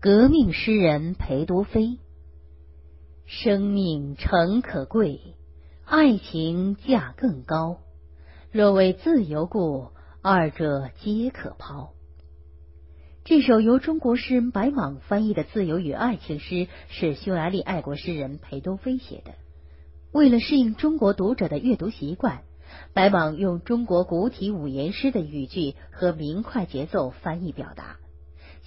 革命诗人裴多菲。生命诚可贵，爱情价更高。若为自由故，二者皆可抛。这首由中国诗人白莽翻译的自由与爱情诗，是匈牙利爱国诗人裴多菲写的。为了适应中国读者的阅读习惯，白莽用中国古体五言诗的语句和明快节奏翻译表达。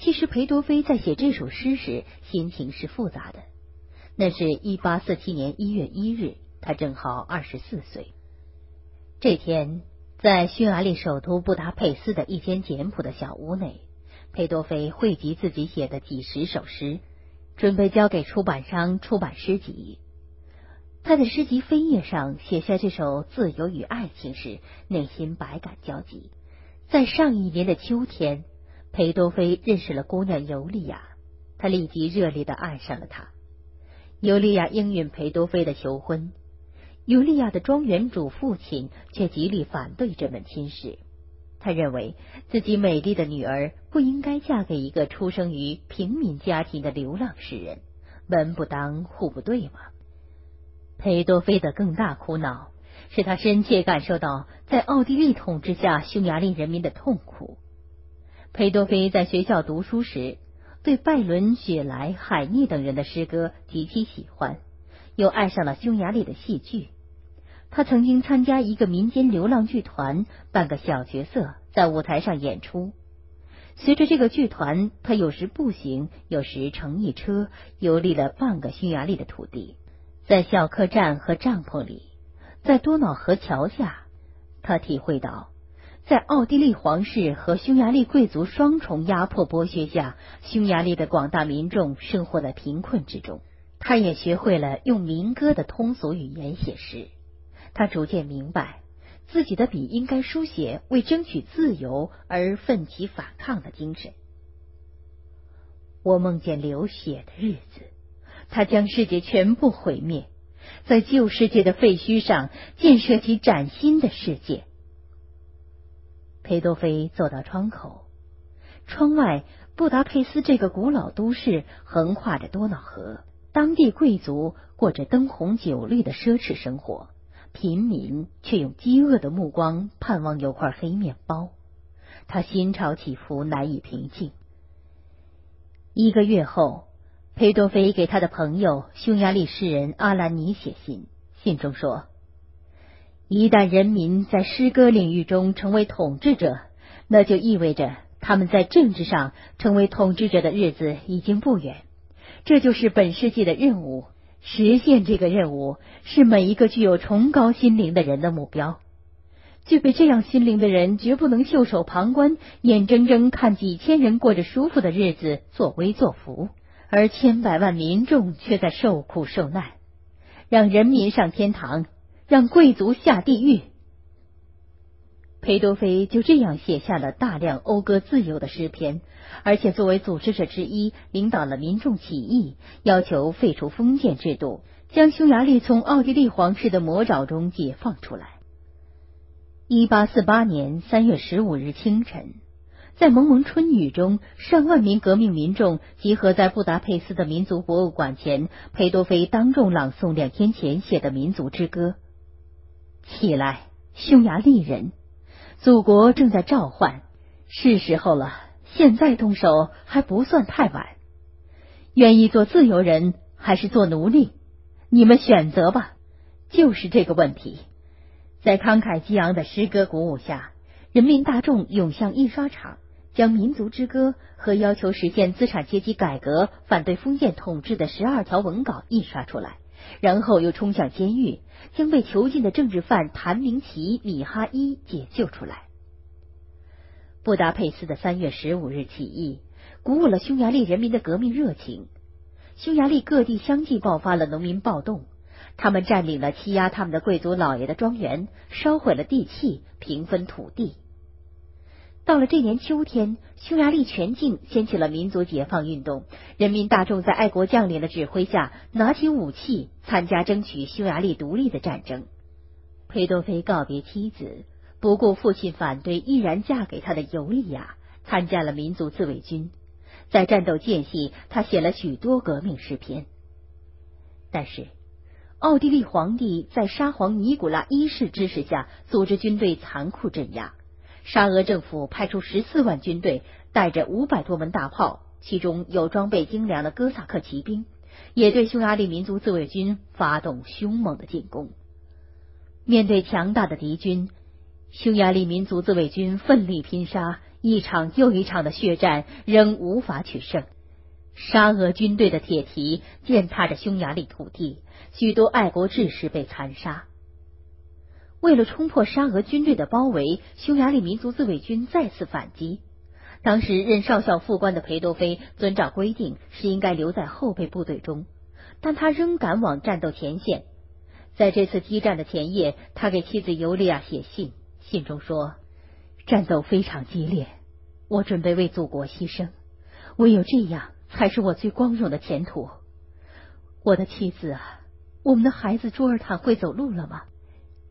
其实，裴多菲在写这首诗时，心情是复杂的。那是一八四七年一月一日，他正好二十四岁。这天，在匈牙利首都布达佩斯的一间简朴的小屋内，裴多菲汇集自己写的几十首诗，准备交给出版商出版诗集。他在诗集扉页上写下这首自由与爱情时，内心百感交集。在上一年的秋天，裴多菲认识了姑娘尤利亚，他立即热烈的爱上了她。尤利亚应允裴多菲的求婚，尤利亚的庄园主父亲却极力反对这门亲事。他认为自己美丽的女儿不应该嫁给一个出生于平民家庭的流浪诗人，门不当户不对嘛。裴多菲的更大苦恼是他深切感受到在奥地利统治下匈牙利人民的痛苦。裴多菲在学校读书时，对拜伦、雪莱、海涅等人的诗歌极其喜欢，又爱上了匈牙利的戏剧。他曾经参加一个民间流浪剧团，扮个小角色，在舞台上演出。随着这个剧团，他有时步行，有时乘一车，游历了半个匈牙利的土地。在小客栈和帐篷里，在多瑙河桥下，他体会到，在奥地利皇室和匈牙利贵族双重压迫剥削下，匈牙利的广大民众生活在贫困之中。他也学会了用民歌的通俗语言写诗。他逐渐明白，自己的笔应该书写为争取自由而奋起反抗的精神。我梦见流血的日子。他将世界全部毁灭，在旧世界的废墟上建设起崭新的世界。裴多菲走到窗口，窗外布达佩斯这个古老都市横跨着多瑙河，当地贵族过着灯红酒绿的奢侈生活，平民却用饥饿的目光盼望有块黑面包。他心潮起伏，难以平静。一个月后。裴多菲给他的朋友匈牙利诗人阿兰尼写信，信中说：“一旦人民在诗歌领域中成为统治者，那就意味着他们在政治上成为统治者的日子已经不远。这就是本世纪的任务。实现这个任务是每一个具有崇高心灵的人的目标。具备这样心灵的人，绝不能袖手旁观，眼睁睁看几千人过着舒服的日子，作威作福。”而千百万民众却在受苦受难，让人民上天堂，让贵族下地狱。裴多菲就这样写下了大量讴歌自由的诗篇，而且作为组织者之一，领导了民众起义，要求废除封建制度，将匈牙利从奥地利皇室的魔爪中解放出来。一八四八年三月十五日清晨。在蒙蒙春雨中，上万名革命民众集合在布达佩斯的民族博物馆前。裴多菲当众朗诵两天前写的民族之歌：“起来，匈牙利人，祖国正在召唤，是时候了。现在动手还不算太晚。愿意做自由人还是做奴隶？你们选择吧。就是这个问题。”在慷慨激昂的诗歌鼓舞下，人民大众涌向印刷厂。将民族之歌和要求实现资产阶级改革、反对封建统治的十二条文稿印刷出来，然后又冲向监狱，将被囚禁的政治犯谭明奇、米哈伊解救出来。布达佩斯的三月十五日起义鼓舞了匈牙利人民的革命热情，匈牙利各地相继爆发了农民暴动，他们占领了欺压他们的贵族老爷的庄园，烧毁了地契，平分土地。到了这年秋天，匈牙利全境掀起了民族解放运动，人民大众在爱国将领的指挥下拿起武器，参加争取匈牙利独立的战争。裴多菲告别妻子，不顾父亲反对，毅然嫁给他的尤利亚，参加了民族自卫军。在战斗间隙，他写了许多革命诗篇。但是，奥地利皇帝在沙皇尼古拉一世支持下，组织军队残酷镇压。沙俄政府派出十四万军队，带着五百多门大炮，其中有装备精良的哥萨克骑兵，也对匈牙利民族自卫军发动凶猛的进攻。面对强大的敌军，匈牙利民族自卫军奋力拼杀，一场又一场的血战仍无法取胜。沙俄军队的铁蹄践踏着匈牙利土地，许多爱国志士被残杀。为了冲破沙俄军队的包围，匈牙利民族自卫军再次反击。当时任少校副官的裴多菲遵照规定是应该留在后备部队中，但他仍赶往战斗前线。在这次激战的前夜，他给妻子尤利亚写信，信中说：“战斗非常激烈，我准备为祖国牺牲，唯有这样才是我最光荣的前途。我的妻子啊，我们的孩子朱尔坦会走路了吗？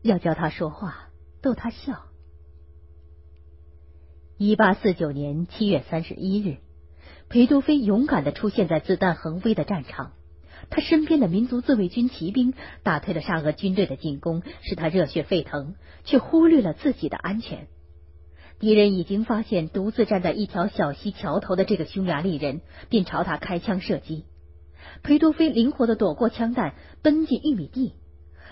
要教他说话，逗他笑。”一八四九年七月三十一日，裴多菲勇敢的出现在子弹横飞的战场。他身边的民族自卫军骑兵打退了沙俄军队的进攻，使他热血沸腾，却忽略了自己的安全。敌人已经发现独自站在一条小溪桥头的这个匈牙利人，便朝他开枪射击。裴多菲灵活的躲过枪弹，奔进玉米地。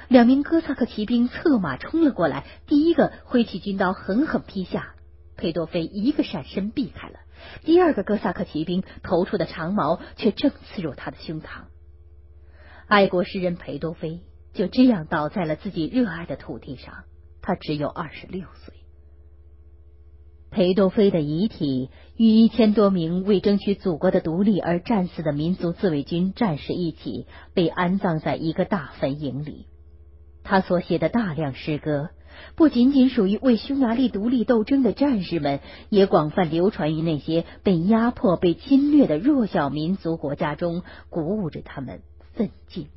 两名哥萨克骑兵策马冲了过来，第一个挥起军刀狠狠劈下，裴多菲一个闪身避开了。第二个哥萨克骑兵投出的长矛却正刺入他的胸膛。爱国诗人裴多菲就这样倒在了自己热爱的土地上，他只有二十六岁。裴多菲的遗体与一千多名为争取祖国的独立而战死的民族自卫军战士一起被安葬在一个大坟茔里。他所写的大量诗歌，不仅仅属于为匈牙利独立斗争的战士们，也广泛流传于那些被压迫、被侵略的弱小民族国家中，鼓舞着他们。奋进。